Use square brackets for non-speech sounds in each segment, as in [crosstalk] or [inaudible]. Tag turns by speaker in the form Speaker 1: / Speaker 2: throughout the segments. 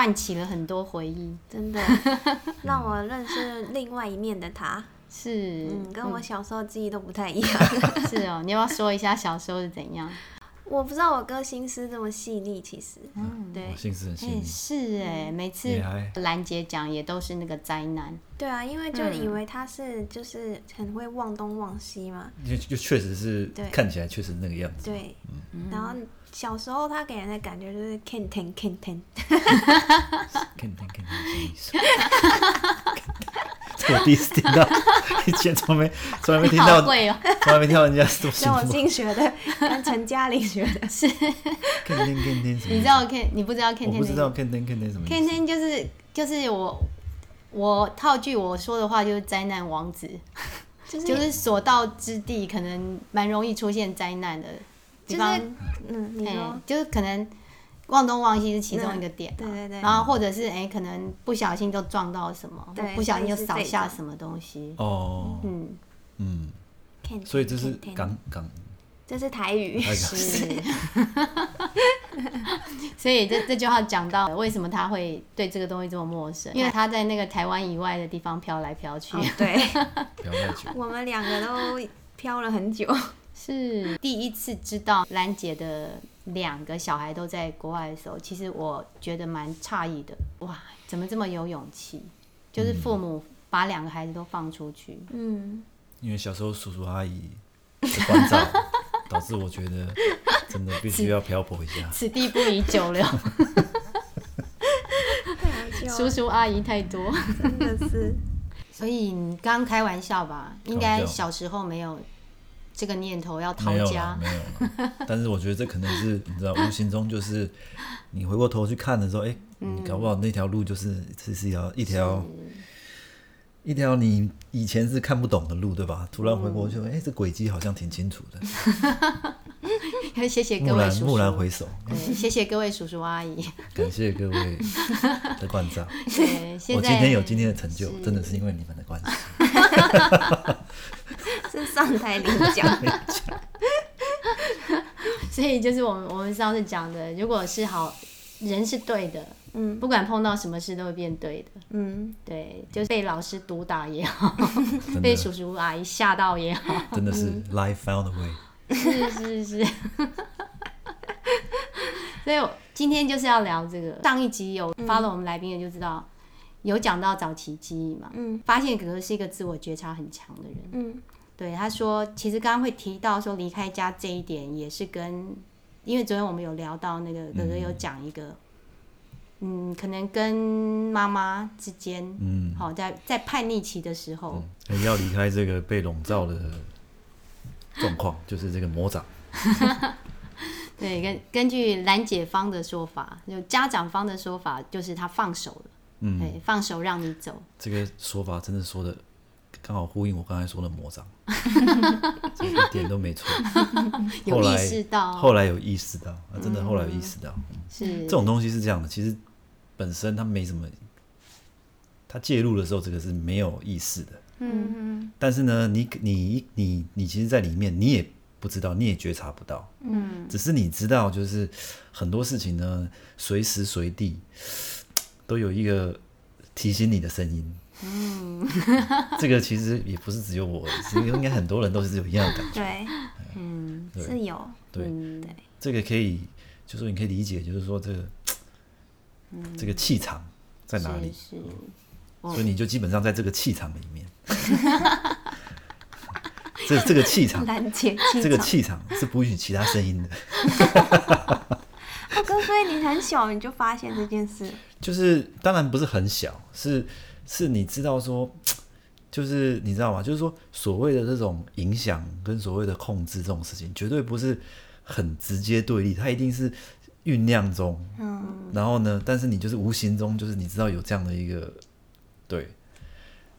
Speaker 1: 唤起了很多回忆，
Speaker 2: 真的 [laughs] 让我认识另外一面的他。
Speaker 1: 是，
Speaker 2: 嗯，跟我小时候记忆都不太一样。[laughs]
Speaker 1: 是哦，你要不要说一下小时候是怎样？
Speaker 2: 我不知道我哥心思这么细腻，其实，嗯，对，
Speaker 3: 心思很细
Speaker 1: 哎，
Speaker 3: 腻。
Speaker 1: 是哎，每次兰姐讲也都是那个灾难，
Speaker 2: 对啊，因为就以为他是就是很会忘东忘西嘛，
Speaker 3: 就就确实是
Speaker 2: 对。
Speaker 3: 看起来确实那个样子。
Speaker 2: 对，然后小时候他给人的感觉就是 can ten can ten，
Speaker 3: 看看看看什么意思？[laughs] [laughs] 这我第一次听到，以前从来没从来没听到，从来没听到人家这么
Speaker 2: 跟我。新学的，跟陈嘉玲学的，是
Speaker 3: 看天看天什么？
Speaker 1: 你知道 Ken 你不知道 Ken
Speaker 3: 我
Speaker 1: Ten
Speaker 3: 不知道看天看天什么意
Speaker 1: Ken。Ten 就是就是我我套句我说的话就是灾难王子，[laughs]
Speaker 2: 就是
Speaker 1: 就是所到之地可能蛮容易出现灾难的，比
Speaker 2: 就是
Speaker 1: 方
Speaker 2: 嗯，你
Speaker 1: 哎、
Speaker 2: 说，
Speaker 1: 就是可能忘东忘西是其中一个点、啊。
Speaker 2: 对对对。
Speaker 1: 然后或者是哎、可能不小心就撞到什么，
Speaker 2: 对
Speaker 1: 不小心就扫下什么东西。
Speaker 3: 哦，
Speaker 1: 嗯，
Speaker 3: 嗯，所以这是港港。
Speaker 2: 这是台语，[laughs]
Speaker 1: 是。[laughs] 所以这这句话讲到为什么他会对这个东西这么陌生，因为他在那个台湾以外的地方飘来飘去。
Speaker 2: 哦对，
Speaker 3: 不要太久。[laughs]
Speaker 2: 我们两个都飘了很久，
Speaker 1: 是。第一次知道兰姐的两个小孩都在国外的时候，其实我觉得蛮诧异的。哇，怎么这么有勇气？就是父母把两个孩子都放出去。
Speaker 2: 嗯，
Speaker 3: 因为小时候叔叔阿姨的关照，[laughs] 导致我觉得真的必须要漂泊一下。
Speaker 1: 此地不宜久留，
Speaker 2: 太好笑，
Speaker 1: 叔叔阿姨太多。
Speaker 2: 真的是，
Speaker 1: 所以你刚开玩笑吧？应该小时候没有这个念头要逃
Speaker 3: 没有啦
Speaker 1: 家，
Speaker 3: 没有啦。但是我觉得这可能是你知道，无形中就是你回过头去看的时候，哎、你搞不好那条路就是这是一条一条一条你以前是看不懂的路，对吧？突然回过去，哎、这轨迹好像挺清楚的。
Speaker 1: 谢谢各位叔叔，
Speaker 3: 蓦然回首，
Speaker 1: 对，谢谢各位叔叔阿姨。
Speaker 3: 感谢各位的关照。[laughs]
Speaker 1: 对，
Speaker 3: 我今天有今天的成就，真的是因为你们的关系。[laughs]
Speaker 2: 是上台领奖，[laughs]
Speaker 1: 所以就是我们我们上次讲的，如果是好人是对的，
Speaker 2: 嗯
Speaker 1: 不管碰到什么事都会变对的。
Speaker 2: 嗯，
Speaker 1: 对，就是被老师毒打也好，[laughs] 被叔叔阿姨吓到也好，
Speaker 3: 真的是 life found a way。
Speaker 1: 是是是。[laughs] 所以我今天就是要聊这个。上一集有 follow 我们来宾的就知道，有讲到早期记忆嘛，
Speaker 2: 嗯
Speaker 1: 发现哥哥是一个自我觉察很强的人。
Speaker 2: 嗯
Speaker 1: 对，他说，其实刚刚会提到说离开家这一点，也是跟，因为昨天我们有聊到那个哥哥有讲一个，嗯可能跟妈妈之间，
Speaker 3: 嗯，
Speaker 1: 好、在在叛逆期的时候，
Speaker 3: 哎要离开这个被笼罩的状况，就是这个魔掌。[laughs]
Speaker 1: 对，根根据兰姐方的说法，就家长方的说法，就是他放手了，
Speaker 3: 嗯，
Speaker 1: 对，放手让你走，
Speaker 3: 这个说法真的说的刚好呼应我刚才说的魔掌，[laughs] 这一点都没错。[laughs]
Speaker 1: 有意
Speaker 3: 后来
Speaker 1: 识到。
Speaker 3: 后来有意识到，啊、真的后来有意识到，
Speaker 1: 是。
Speaker 3: 这种东西是这样的，其实本身它没什么，它介入的时候这个是没有意识的，
Speaker 1: 嗯。嗯
Speaker 3: 但是呢，你你你你其实，在里面你也不知道，你也觉察不到，
Speaker 1: 嗯，
Speaker 3: 只是你知道，就是很多事情呢，随时随地都有一个提醒你的声音。嗯，这个其实也不是只有我，其实应该很多人都是有一样的感觉。
Speaker 2: 对，
Speaker 1: 嗯
Speaker 2: 是有，
Speaker 3: 对，
Speaker 1: 对，
Speaker 3: 这个可以，就是你可以理解，就是说这个、这个气场在哪里，所以你就基本上在这个气场里面。[laughs] 这这个气场，
Speaker 2: 兰姐气
Speaker 3: 这个气场是不允许其他声音的。[laughs]
Speaker 2: 哦，哥，所以你很小你就发现这件事，
Speaker 3: 就是当然不是很小，是是你知道说，[tsk] 就是你知道吗？就是说所谓的这种影响跟所谓的控制这种事情，绝对不是很直接对立，它一定是酝酿中，
Speaker 2: 嗯
Speaker 3: 然后呢，但是你就是无形中就是你知道有这样的一个对。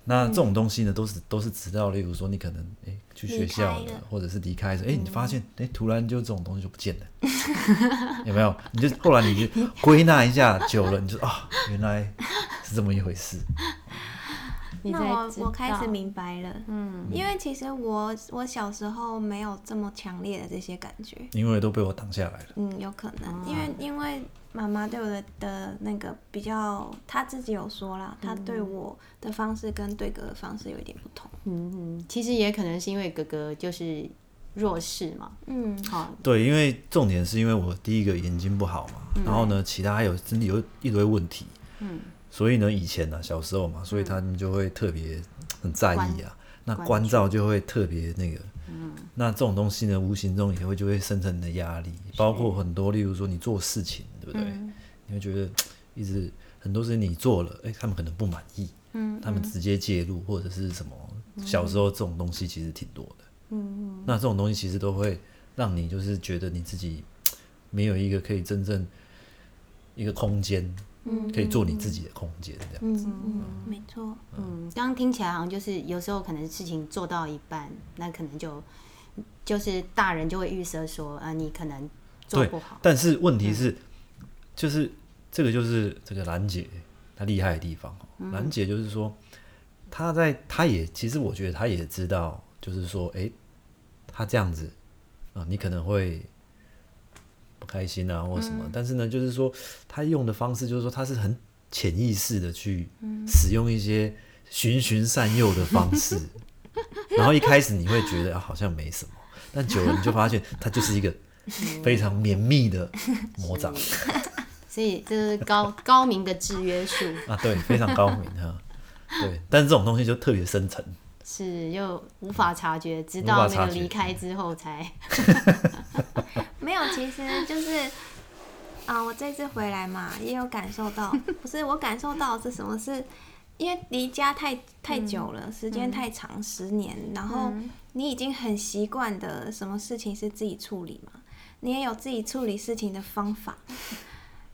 Speaker 3: 那这种东西呢，都是都是直到，例如说你可能诶去学校了
Speaker 2: 了，
Speaker 3: 或者是离开的，诶，你发现诶突然就这种东西就不见了，[laughs] 有没有？你就后来你就归纳一下，久了你就啊，原来是这么一回事。[laughs]
Speaker 2: 那我我开始明白了，
Speaker 1: 嗯，
Speaker 2: 因为其实我我小时候没有这么强烈的这些感觉，
Speaker 3: 因为都被我挡下来了。
Speaker 2: 嗯，有可能，因为因为妈妈对我的的那个比较，她自己有说啦，她对我的方式跟对哥的方式有一点不同，
Speaker 1: 嗯嗯，其实也可能是因为哥哥就是弱势嘛，
Speaker 2: 嗯。
Speaker 1: 好，
Speaker 3: 对，因为重点是因为我第一个眼睛不好嘛，然后呢，其他还有身体有一堆问题，
Speaker 1: 嗯，
Speaker 3: 所以呢，以前呢、小时候嘛，所以他们就会特别很在意啊，那
Speaker 1: 关
Speaker 3: 关照就会特别那个，嗯，那这种东西呢，无形中也会就会生成你的压力，包括很多，例如说你做事情，对不对？
Speaker 1: 嗯。
Speaker 3: 你会觉得一直很多事情你做了，哎、他们可能不满意，
Speaker 1: 嗯，
Speaker 3: 他们直接介入或者是什么，小时候这种东西其实挺多的，
Speaker 1: 嗯。
Speaker 3: 那这种东西其实都会让你就是觉得你自己没有一个可以真正一个空间，可以做你自己的空间这样。
Speaker 2: 子。嗯，没错，
Speaker 1: 嗯，刚刚听起来好像就是有时候可能事情做到一半，那可能就就是大人就会预设说，啊，你可能做不好，
Speaker 3: 但是问题是，就是这个就是这个兰姐她厉害的地方哦。兰姐就是说，她在她也其实我觉得她也知道，就是说，诶，她这样子啊、你可能会不开心啊或什么，但是呢，就是说他用的方式就是说，他是很潜意识的去使用一些循循善诱的方式，[laughs] 然后一开始你会觉得、啊、好像没什么，但久了你就发现它就是一个 [laughs] 非常绵密的魔掌。[laughs]
Speaker 1: 所以这是高高明的制约术，
Speaker 3: 啊，对，非常高明哈。对，但是这种东西就特别深层，
Speaker 1: 是又无法察觉，直到那个离开之后才，[laughs]
Speaker 2: 没有，其实就是啊，我这次回来嘛，也有感受到，[laughs] 不是我感受到是什么？是因为离家太太久了，时间太长，十年，然后你已经很习惯的什么事情是自己处理嘛，你也有自己处理事情的方法。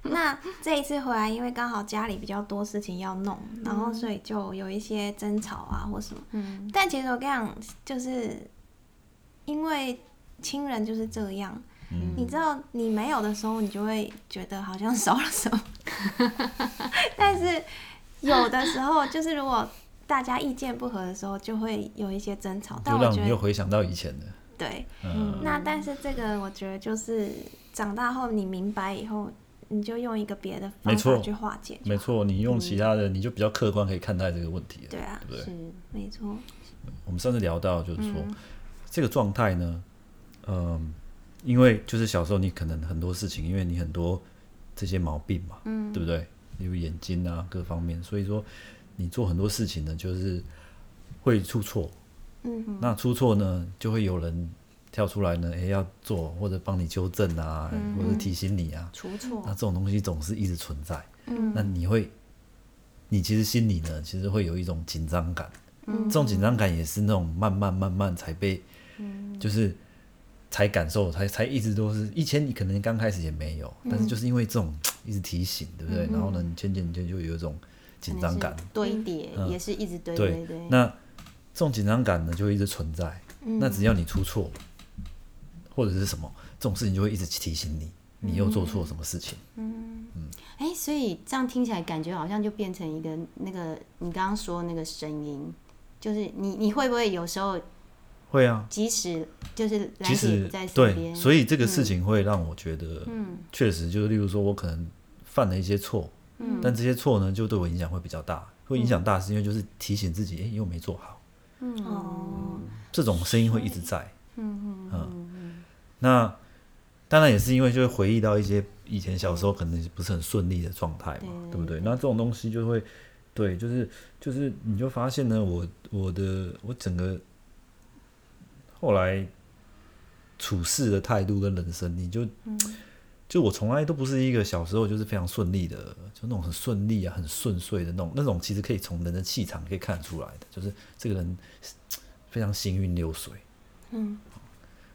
Speaker 2: [laughs] 那这一次回来，因为刚好家里比较多事情要弄，然后所以就有一些争吵啊或什么。
Speaker 1: 嗯
Speaker 2: 但其实我跟你讲，就是因为亲人就是这样，
Speaker 3: 嗯
Speaker 2: 你知道你没有的时候，你就会觉得好像少了什么，[laughs] 但是有的时候，就是如果大家意见不合的时候，就会有一些争吵。但
Speaker 3: 就让
Speaker 2: 我觉得
Speaker 3: 你又回想到以前的。
Speaker 2: 对，
Speaker 3: 嗯，
Speaker 2: 那但是这个我觉得就是长大后你明白以后，你就用一个别的方法去化解。
Speaker 3: 没错，你用其他的，你就比较客观可以看待这个问题了，
Speaker 2: 对啊
Speaker 3: 对不对？
Speaker 1: 是
Speaker 2: 没错，
Speaker 3: 我们上次聊到，就是说、
Speaker 2: 嗯
Speaker 3: 这个状态呢，嗯，因为就是小时候你可能很多事情，因为你很多这些毛病嘛，嗯，对不对？例如眼睛啊各方面，所以说你做很多事情呢，就是会出错。
Speaker 2: 嗯，
Speaker 3: 那出错呢，就会有人跳出来呢，诶，要做或者帮你纠正啊，或者提醒你啊。
Speaker 1: 出错
Speaker 3: 那，这种东西总是一直存在。
Speaker 2: 嗯
Speaker 3: 那你会，你其实心里呢，其实会有一种紧张感。
Speaker 2: 嗯
Speaker 3: 这种紧张感也是那种慢慢慢慢才被，嗯就是才感受，才才一直都是。以前你可能刚开始也没有，但是就是因为这种 [tsk] 一直提醒，对不对？然后呢，你渐渐你就就有一种紧张感
Speaker 1: 堆叠
Speaker 3: 嗯
Speaker 1: 也是一直堆
Speaker 3: 对
Speaker 1: 堆堆，
Speaker 3: 那这种紧张感呢，就会一直存在。
Speaker 2: 嗯
Speaker 3: 那只要你出错，或者是什么，这种事情就会一直提醒你，你又做错什么事情。
Speaker 1: 嗯哎，所以这样听起来感觉好像就变成一个那个你刚刚说那个声音，就是你你会不会有时候
Speaker 3: 会啊，
Speaker 1: 即使就是兰姐
Speaker 3: 其实
Speaker 1: 不在身
Speaker 3: 对，
Speaker 1: 边，
Speaker 3: 所以这个事情会让我觉得，
Speaker 1: 嗯
Speaker 3: 确实就是，例如说我可能犯了一些错，
Speaker 1: 嗯
Speaker 3: 但这些错呢，就对我影响会比较大。会影响大是因为就是提醒自己，哎、又没做好，
Speaker 1: 嗯
Speaker 2: 哦，
Speaker 3: 这种声音会一直在。
Speaker 1: 嗯嗯
Speaker 3: 嗯，那当然也是因为就会回忆到一些以前小时候可能不是很顺利的状态嘛，
Speaker 1: 对
Speaker 3: 对不对？那这种东西就会，对，就是就是你就发现呢，我我的我整个后来处事的态度跟人生，你就就我从来都不是一个小时候就是非常顺利的，就那种很顺利啊、很顺遂的那种那种，其实可以从人的气场可以看出来的，就是这个人非常行云流水。
Speaker 2: 嗯，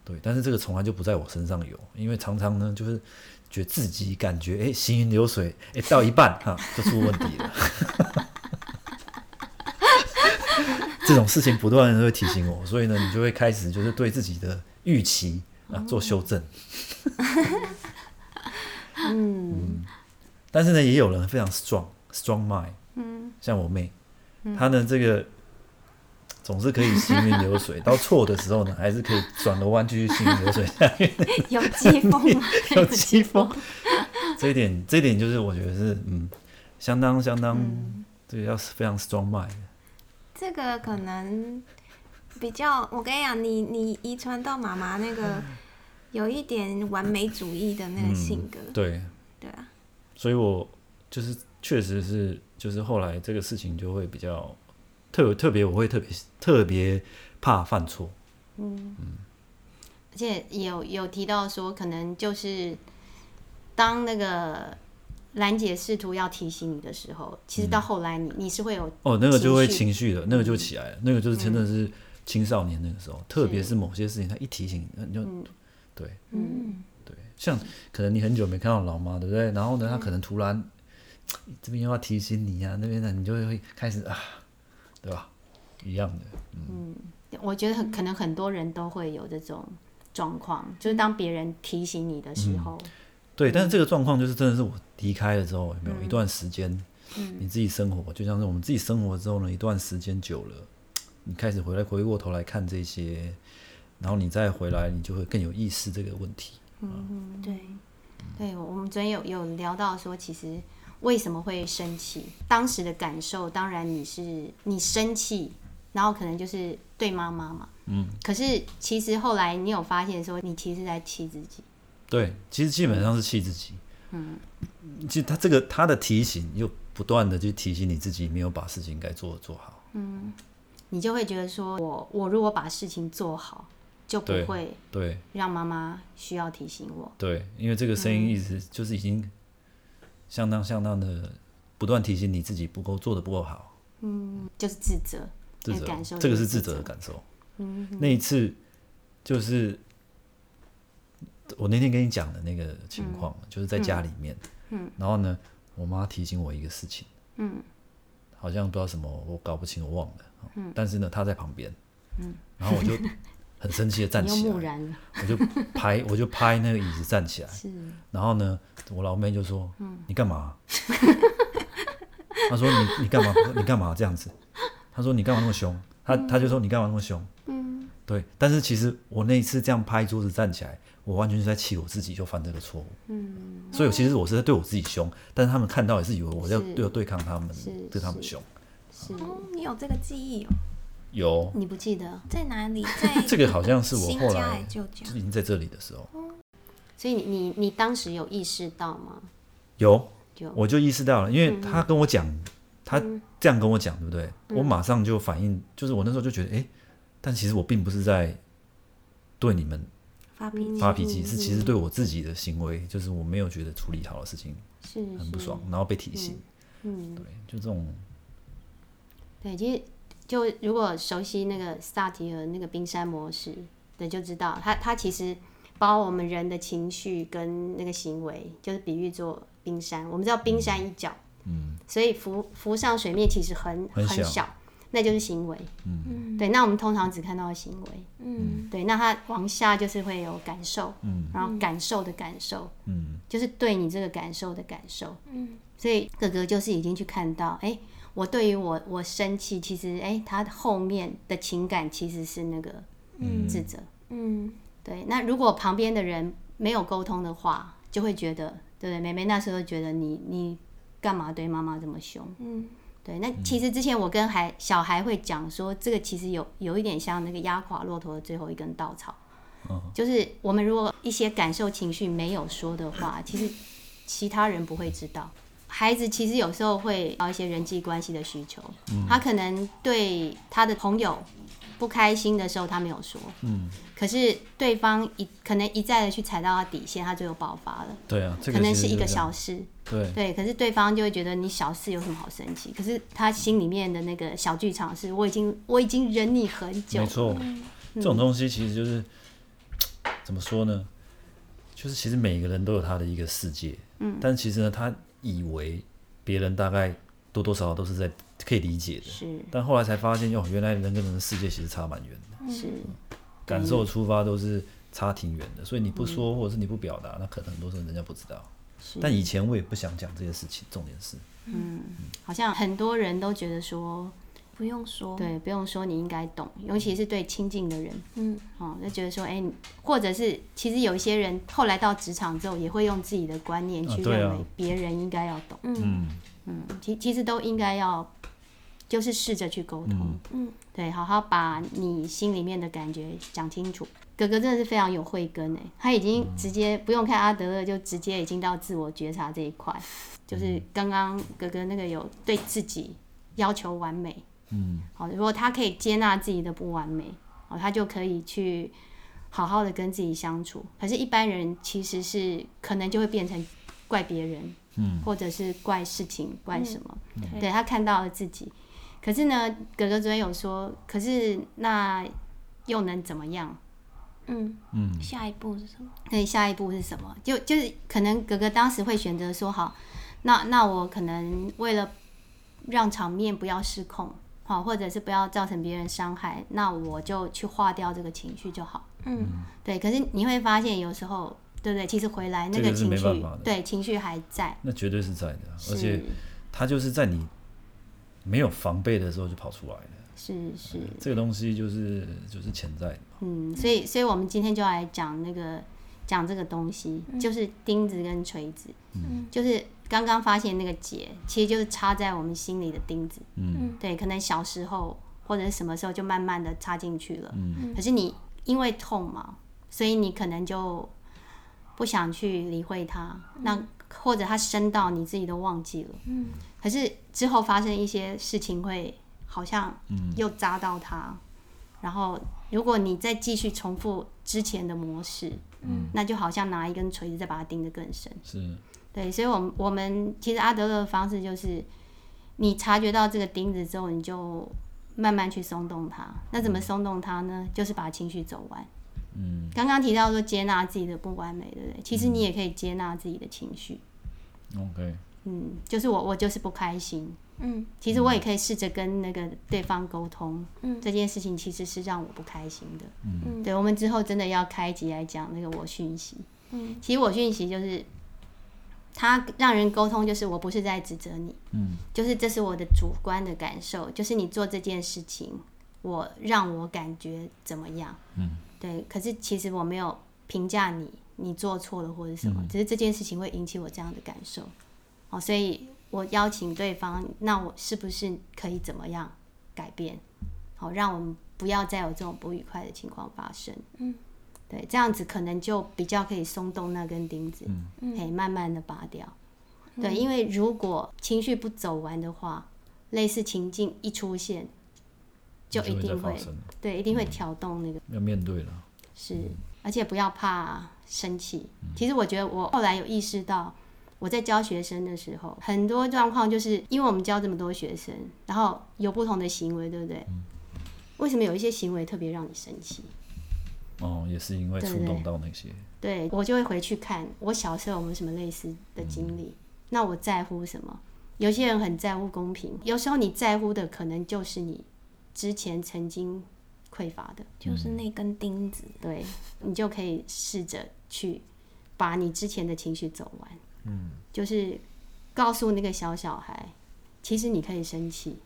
Speaker 3: 对，但是这个从来就不在我身上有，因为常常呢，就是觉得自己感觉哎行云流水，哎到一半哈就出问题了。[laughs] 这种事情不断的会提醒我，所以呢，你就会开始就是对自己的预期啊做修正。[laughs]
Speaker 1: 嗯
Speaker 3: 但是呢，也有人非常 strong strong mind，嗯，像我妹，她呢这个总是可以行云流水，[laughs] 到错的时候呢，还是可以转个弯继续行云流水下去。[laughs]
Speaker 2: 有疾风吗？[laughs]
Speaker 3: 有疾风，这一点这一点就是我觉得是嗯，相当相当，这个要是非常 strong mind。
Speaker 2: 这个可能比较，我跟你讲，你你遗传到妈妈那个有一点完美主义的那个性格，
Speaker 3: 对，
Speaker 2: 对啊，
Speaker 3: 所以我就是确实是，就是后来这个事情就会比较特特别，我会特别特别怕犯错。嗯。
Speaker 1: 而且有有提到说，可能就是当那个兰姐试图要提醒你的时候，其实到后来你你是会有
Speaker 3: 哦，那个就会
Speaker 1: 情绪
Speaker 3: 的，那个就起来了，那个就是真的是青少年那个时候，特别是某些事情，他一提醒你，你就、对。
Speaker 2: 嗯，
Speaker 3: 对，像可能你很久没看到老妈，对不对？然后呢，他可能突然 [tsk] 这边又要提醒你啊，那边呢，你就会开始啊，对吧？一样的，嗯
Speaker 1: 我觉得很可能很多人都会有这种状况，就是当别人提醒你的时候，
Speaker 3: 对。但是这个状况就是真的是我离开了之后，有没有一段时间，你自己生活，就像是我们自己生活之后呢，一段时间久了，你开始回来回过头来看这些，然后你再回来，你就会更有意识这个问题。
Speaker 2: 嗯对，
Speaker 1: 对，我们昨天有有聊到说，其实为什么会生气，当时的感受，当然你是你生气，然后可能就是对妈妈嘛，嗯，可是其实后来你有发现说，你其实在气自己，
Speaker 3: 对，其实基本上是气自己。嗯，其实他这个他的提醒，又不断的去提醒你自己没有把事情该做的做好。嗯。
Speaker 1: 你就会觉得说我我如果把事情做好，就不会
Speaker 3: 对。
Speaker 1: 让妈妈需要提醒我。
Speaker 3: 对，因为这个声音一直就是已经相当相当的不断提醒你自己不够做的不够好，嗯
Speaker 1: 就是自责，
Speaker 3: 自责这个
Speaker 1: 是自
Speaker 3: 自责。的感受。嗯那一次就是我那天跟你讲的那个情况，就是在家里面，嗯然后呢，我妈提醒我一个事情，嗯。好像不知道什么，我搞不清，我忘了，嗯。但是呢，她在旁边，然后我就很生气的站起来，我就拍 [laughs] 我就拍那个椅子站起来，
Speaker 1: 是
Speaker 3: 然后呢，我老妹就说：“你干嘛？” [laughs] 她说：“你你干嘛？你干嘛这样子？”她说：“你干嘛那么凶？”她她就说：“你干嘛那么凶？”嗯，对。但是其实我那一次这样拍桌子站起来，我完全是在气我自己就犯这个错误。嗯，所以其实我是在对我自己凶，但是他们看到也是以为我要
Speaker 1: 是
Speaker 3: 要对抗他们
Speaker 1: 是，
Speaker 3: 对他们凶。
Speaker 1: 是，
Speaker 2: 哦，你有这个记忆哦，
Speaker 3: 有。
Speaker 1: 你不记得，
Speaker 2: 在哪里？[laughs] 在
Speaker 3: 这个好像是我后来就已经在这里的时候。
Speaker 1: 所以你你你当时有意识到吗？
Speaker 3: 有。
Speaker 1: 有。
Speaker 3: 我就意识到了，因为他跟我讲，他这样跟我讲，对不对？我马上就反应，就是我那时候就觉得，哎、但其实我并不是在对你们
Speaker 2: 发脾气，
Speaker 3: 发脾气，是其实对我自己的行为，就是我没有觉得处理好的事情
Speaker 1: 是是。
Speaker 3: 很不爽，然后被提醒，
Speaker 1: 嗯，
Speaker 3: 对，就这种，
Speaker 1: 对，其实就如果熟悉那个萨提和那个冰山模式的，就知道它它其实把我们人的情绪跟那个行为，就是比喻做冰山。我们知道冰山一角，嗯，所以浮浮上水面其实很
Speaker 3: 很小
Speaker 1: 小，那就是行为。嗯，对，那我们通常只看到行为。
Speaker 2: 嗯，
Speaker 1: 对，那它往下就是会有感受，嗯，然后感受的感受，
Speaker 3: 嗯，
Speaker 1: 就是对你这个感受的感受，
Speaker 2: 嗯，
Speaker 1: 所以哥哥就是已经去看到，哎、我对于我我生气，其实哎、他后面的情感其实是那个自责，
Speaker 2: 嗯，
Speaker 1: 对。那如果旁边的人没有沟通的话，就会觉得，对不对？妹妹那时候觉得你你干嘛对妈妈这么凶？
Speaker 2: 嗯，
Speaker 1: 对。那其实之前我跟孩小孩会讲说，这个其实有有一点像那个压垮骆驼的最后一根稻草，就是我们如果一些感受情绪没有说的话，其实其他人不会知道。孩子其实有时候会有一些人际关系的需求，他可能对他的朋友不开心的时候，他没有说，嗯，可是对方一可能一再的去踩到他底线，他最后爆发了，
Speaker 3: 对啊，这个
Speaker 1: 可能是一个小事，
Speaker 3: 对，
Speaker 1: 对，可是对方就会觉得你小事有什么好生气？可是他心里面的那个小剧场是，我已经我已经忍你很久了，
Speaker 3: 没错，这种东西其实就是怎么说呢？就是其实每个人都有他的一个世界，嗯，但其实呢，他以为别人大概多多少少都是在可以理解的，
Speaker 1: 是。
Speaker 3: 但后来才发现，哟，原来人跟人的世界其实差蛮远的，
Speaker 1: 是，
Speaker 3: 感受出发都是差挺远的，所以你不说或者是你不表达，那可能很多时候人家不知道。但以前我也不想讲这些事情，重点是，嗯。
Speaker 1: 好像很多人都觉得说，
Speaker 2: 不用说，
Speaker 1: 对，不用说，你应该懂，尤其是对亲近的人，
Speaker 2: 嗯。
Speaker 1: 哦，就觉得说，哎、你或者是其实有一些人后来到职场之后，也会用自己的观念去
Speaker 3: 啊对啊。
Speaker 1: 认为别人应该要懂，
Speaker 2: 嗯。
Speaker 3: 嗯。
Speaker 1: 嗯，其其实都应该要，就是试着去沟通，
Speaker 3: 嗯。
Speaker 2: 嗯。
Speaker 1: 对，好好把你心里面的感觉讲清楚。哥哥真的是非常有慧根哎，他已经直接不用看阿德勒，就直接已经到自我觉察这一块。就是刚刚哥哥那个有对自己要求完美，
Speaker 3: 嗯
Speaker 1: 好，如果他可以接纳自己的不完美，哦，他就可以去好好的跟自己相处。可是，一般人其实是可能就会变成怪别人，
Speaker 3: 嗯，
Speaker 1: 或者是怪事情、怪什么。
Speaker 2: 对
Speaker 1: 对他看到了自己，可是呢，哥哥昨天有说，可是那又能怎么样？
Speaker 2: 嗯，
Speaker 3: 嗯
Speaker 2: 下一步是什么？
Speaker 1: 对，下一步是什么？就就是可能哥哥当时会选择说，好，那那我可能为了让场面不要失控，好，或者是不要造成别人伤害，那我就去化掉这个情绪就好。
Speaker 2: 嗯
Speaker 1: 对，可是你会发现有时候，对不对？其实回来那
Speaker 3: 个是
Speaker 1: 情绪
Speaker 3: 没办法的，
Speaker 1: 对，情绪还在，
Speaker 3: 那绝对是在的啊，而且
Speaker 1: 是
Speaker 3: 它就是在你没有防备的时候就跑出来了。
Speaker 1: 是是。
Speaker 3: 这个东西就是就是潜在的。
Speaker 1: 嗯，所以，所以我们今天就来讲那个讲这个东西，就是钉子跟锤子，
Speaker 2: 嗯
Speaker 1: 就是刚刚发现那个结，其实就是插在我们心里的钉子。
Speaker 3: 嗯。
Speaker 1: 对，可能小时候或者是什么时候就慢慢的插进去了，
Speaker 3: 嗯。
Speaker 1: 可是你因为痛嘛，所以你可能就不想去理会它，那或者它深到你自己都忘记了。
Speaker 2: 嗯。
Speaker 1: 可是之后发生一些事情，会好像
Speaker 3: 嗯。
Speaker 1: 又扎到它，然后如果你再继续重复之前的模式，
Speaker 2: 嗯。
Speaker 1: 那就好像拿一根锤子再把它钉得更深。
Speaker 3: 是
Speaker 1: 对，所以我们我们其实阿德勒的方式就是，你察觉到这个钉子之后，你就慢慢去松动它。那怎么松动它呢？就是把情绪走完。
Speaker 3: 嗯
Speaker 1: 刚刚提到说接纳自己的不完美，对不对？其实你也可以接纳自己的情绪。
Speaker 3: OK，
Speaker 1: 嗯，就是我我就是不开心，
Speaker 2: 嗯
Speaker 1: 其实我也可以试着跟那个对方沟通，
Speaker 2: 嗯
Speaker 1: 这件事情其实是让我不开心的。
Speaker 2: 嗯
Speaker 1: 对，我们之后真的要开集来讲那个我讯息。
Speaker 2: 嗯
Speaker 1: 其实我讯息就是，他让人沟通，就是我不是在指责你，
Speaker 3: 嗯
Speaker 1: 就是这是我的主观的感受，就是你做这件事情，我让我感觉怎么样？
Speaker 3: 嗯
Speaker 1: 对，可是其实我没有评价你，你做错了或者什么，
Speaker 3: 嗯
Speaker 1: 只是这件事情会引起我这样的感受。哦，所以我邀请对方，那我是不是可以怎么样改变？好、让我们不要再有这种不愉快的情况发生。
Speaker 2: 嗯，
Speaker 1: 对，这样子可能就比较可以松动那根钉子，可以慢慢的拔掉。对，因为如果情绪不走完的话，类似情境一出现，就一定会对，一定会挑动那个。
Speaker 3: 要面对了。
Speaker 1: 是，而且不要怕生气。其实我觉得我后来有意识到，我在教学生的时候，很多状况就是因为我们教这么多学生，然后有不同的行为，对不对？为什么有一些行为特别让你生气？
Speaker 3: 哦，也是因为触动到那些，
Speaker 1: 对我就会回去看我小时候有没有什么类似的经历。那我在乎什么？有些人很在乎公平，有时候你在乎的可能就是你之前曾经匮乏的。
Speaker 2: 就是那根钉子。
Speaker 1: 对你就可以试着去把你之前的情绪走完。
Speaker 3: 嗯，
Speaker 1: 就是告诉那个小小孩，其实你可以生气。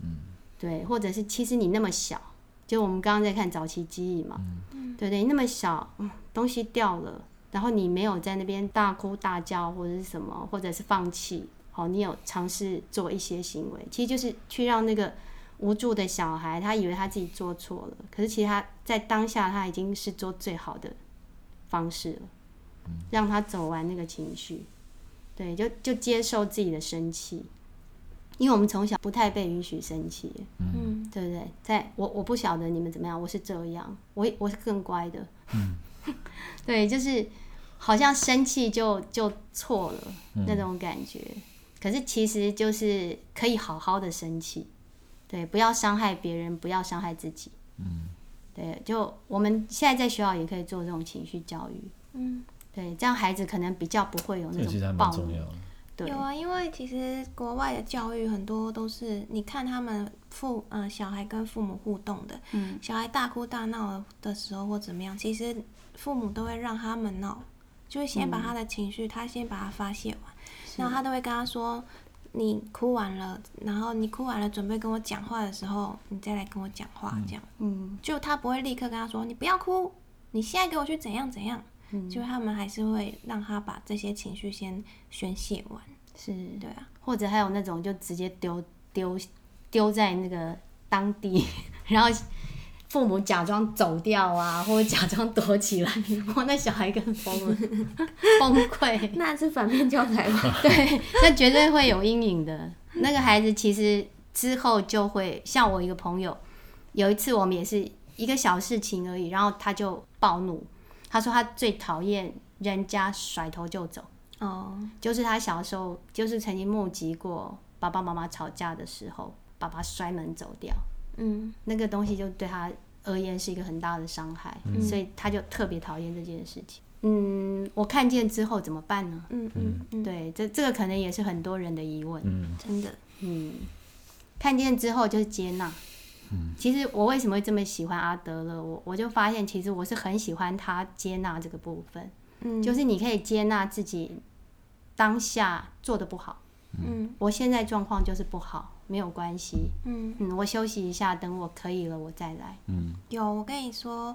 Speaker 3: 嗯，
Speaker 1: 对，或者是其实你那么小，就我们刚刚在看早期记忆嘛，
Speaker 3: 嗯。
Speaker 1: 对对，那么小，嗯，东西掉了，然后你没有在那边大哭大叫或者是什么，或者是放弃，好，你有尝试做一些行为，其实就是去让那个无助的小孩，他以为他自己做错了，可是其实他在当下他已经是做最好的方式了，让他走完那个情绪，对，就就接受自己的生气，因为我们从小不太被允许生气，
Speaker 2: 嗯。
Speaker 1: 对不对？在我我不晓得你们怎么样，我是这样，我我是更乖的，嗯。[laughs] 对，就是好像生气就就错了、那种感觉，可是其实就是可以好好的生气，对，不要伤害别人，不要伤害自己，
Speaker 3: 嗯，
Speaker 1: 对，就我们现在在学校也可以做这种情绪教育，
Speaker 2: 嗯，
Speaker 1: 对，这样孩子可能比较不会有那种暴怒。对。
Speaker 2: 有，啊，因为其实国外的教育很多都是，你看他们父呃小孩跟父母互动的，
Speaker 1: 嗯，
Speaker 2: 小孩大哭大闹的时候或怎么样，其实父母都会让他们闹，就是先把他的情绪，他先把他发泄完，然后他都会跟他说，你哭完了，然后你哭完了准备跟我讲话的时候，你再来跟我讲话，这样。
Speaker 1: 嗯。
Speaker 2: 就他不会立刻跟他说你不要哭，你现在给我去怎样怎样。
Speaker 1: 嗯
Speaker 2: 就他们还是会让他把这些情绪先宣泄完。
Speaker 1: 是，
Speaker 2: 对啊，
Speaker 1: 或者还有那种就直接丢丢丢在那个当地，[laughs] 然后父母假装走掉啊，或者假装躲起来，哇，那小孩更疯了，崩溃。[laughs]
Speaker 2: 那是反面教材吧？
Speaker 1: 对，那绝对会有阴影的。那个孩子其实之后就会像我一个朋友，有一次我们也是一个小事情而已，然后他就暴怒，他说他最讨厌人家甩头就走，
Speaker 2: 哦，
Speaker 1: 就是他小时候就是曾经目击过爸爸妈妈吵架的时候，爸爸摔门走掉，
Speaker 2: 嗯。
Speaker 1: 那个东西就对他而言是一个很大的伤害，所以他就特别讨厌这件事情。嗯，我看见之后怎么办呢？
Speaker 2: 嗯。嗯嗯，
Speaker 1: 对，这这个可能也是很多人的疑问。
Speaker 3: 嗯，
Speaker 2: 真的，
Speaker 1: 嗯，看见之后就是接纳。嗯，其实我为什么会这么喜欢阿德勒？我我就发现，其实我是很喜欢他接纳这个部分，
Speaker 2: 嗯，
Speaker 1: 就是你可以接纳自己当下做的不好。
Speaker 2: 嗯
Speaker 1: 我现在状况就是不好，没有关系。
Speaker 2: 嗯，
Speaker 1: 嗯，我休息一下，等我可以了，我再来。
Speaker 2: 嗯有我跟你说，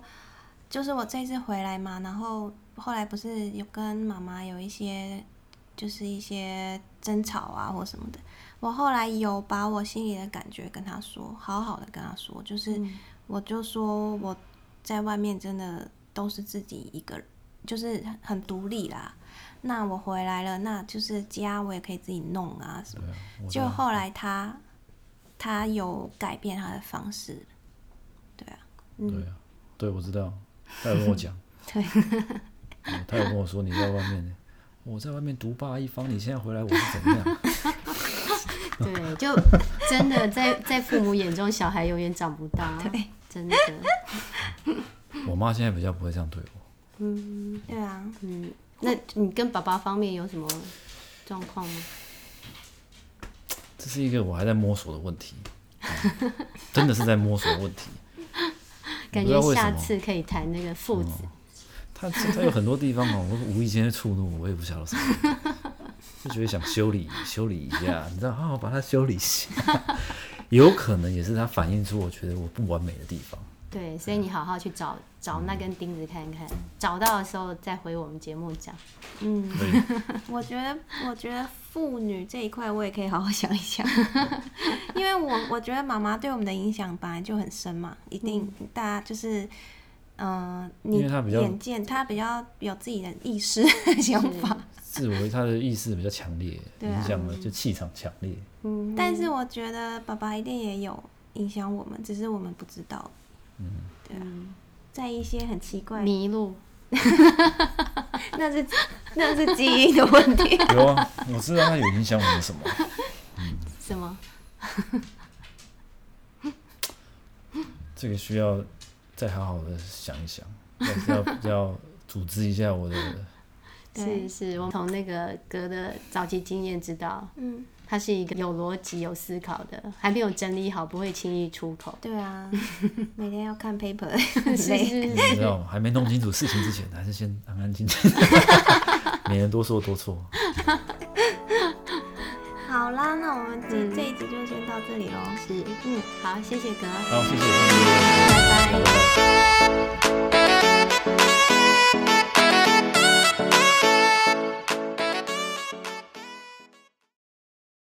Speaker 2: 就是我这次回来嘛，然后后来不是有跟妈妈有一些，就是一些争吵啊或什么的。我后来有把我心里的感觉跟他说，好好的跟他说，就是我就说我在外面真的都是自己一个人，就是很很独立啦。那我回来了，那就是家我也可以自己弄啊什么。就后来他他有改变他的方式，对啊，
Speaker 3: 对啊，对我知道，他有跟我讲，[laughs]
Speaker 2: 对，
Speaker 3: 嗯他有跟我说你在外面，我在外面独霸一方，你现在回来我是怎么样？
Speaker 1: 对，就真的在 [laughs] 在父母眼中，小孩永远长不大。
Speaker 2: 对，
Speaker 1: 真的。[laughs]
Speaker 3: 我妈现在比较不会这样对我，嗯
Speaker 2: 对啊，
Speaker 1: 嗯，那你跟爸爸方面有什么状况吗？
Speaker 3: 这是一个我还在摸索的问题，嗯真的是在摸索的问题。[laughs]
Speaker 1: 感觉下次可以谈那个父子。
Speaker 3: 他他有很多地方哦，我无意间会触怒我，我也不晓得什么，就觉得想修理修理一下，你知道，好好把它修理一下。[laughs] 有可能也是它反映出我觉得我不完美的地方。
Speaker 1: 对，所以你好好去找找那根钉子看看，找到的时候再回我们节目讲。
Speaker 2: 嗯，[laughs] 我觉得我觉得妇女这一块我也可以好好想一想，[laughs] 因为我我觉得妈妈对我们的影响本来就很深嘛，一定大家就是。嗯、你
Speaker 3: 因为他比较
Speaker 2: 眼见他比较有自己的意识 [laughs] 想法，
Speaker 3: 自为他的意识比较强烈，
Speaker 2: 对啊
Speaker 3: 影响了就气场强烈。
Speaker 1: 嗯，
Speaker 2: 但是我觉得爸爸一定也有影响我们，只是我们不知道。嗯，对啊，在一些很奇怪，
Speaker 1: 迷路。[laughs]
Speaker 2: 那是那是基因的问题。[laughs]
Speaker 3: 有啊，我知道他有影响我们什么。
Speaker 1: 什么？
Speaker 3: 这个需要再好好的想一想，[laughs] 要要要组织一下我的。
Speaker 2: 对
Speaker 1: 是是，我从那个哥的早期经验知道，
Speaker 2: 嗯，
Speaker 1: 他是一个有逻辑、有思考的，还没有整理好，不会轻易出口。
Speaker 2: 对啊，[laughs] 每天要看 paper，
Speaker 1: 是是
Speaker 2: 累。
Speaker 1: 是
Speaker 3: 你知道吗？还没弄清楚事情之前，还是先安安静静，免得多说多错。[laughs]
Speaker 2: 好啦，那我们这、这一集就先到这里喽。
Speaker 1: 是，嗯，好，谢谢哥，
Speaker 3: 好，谢谢。Thank you.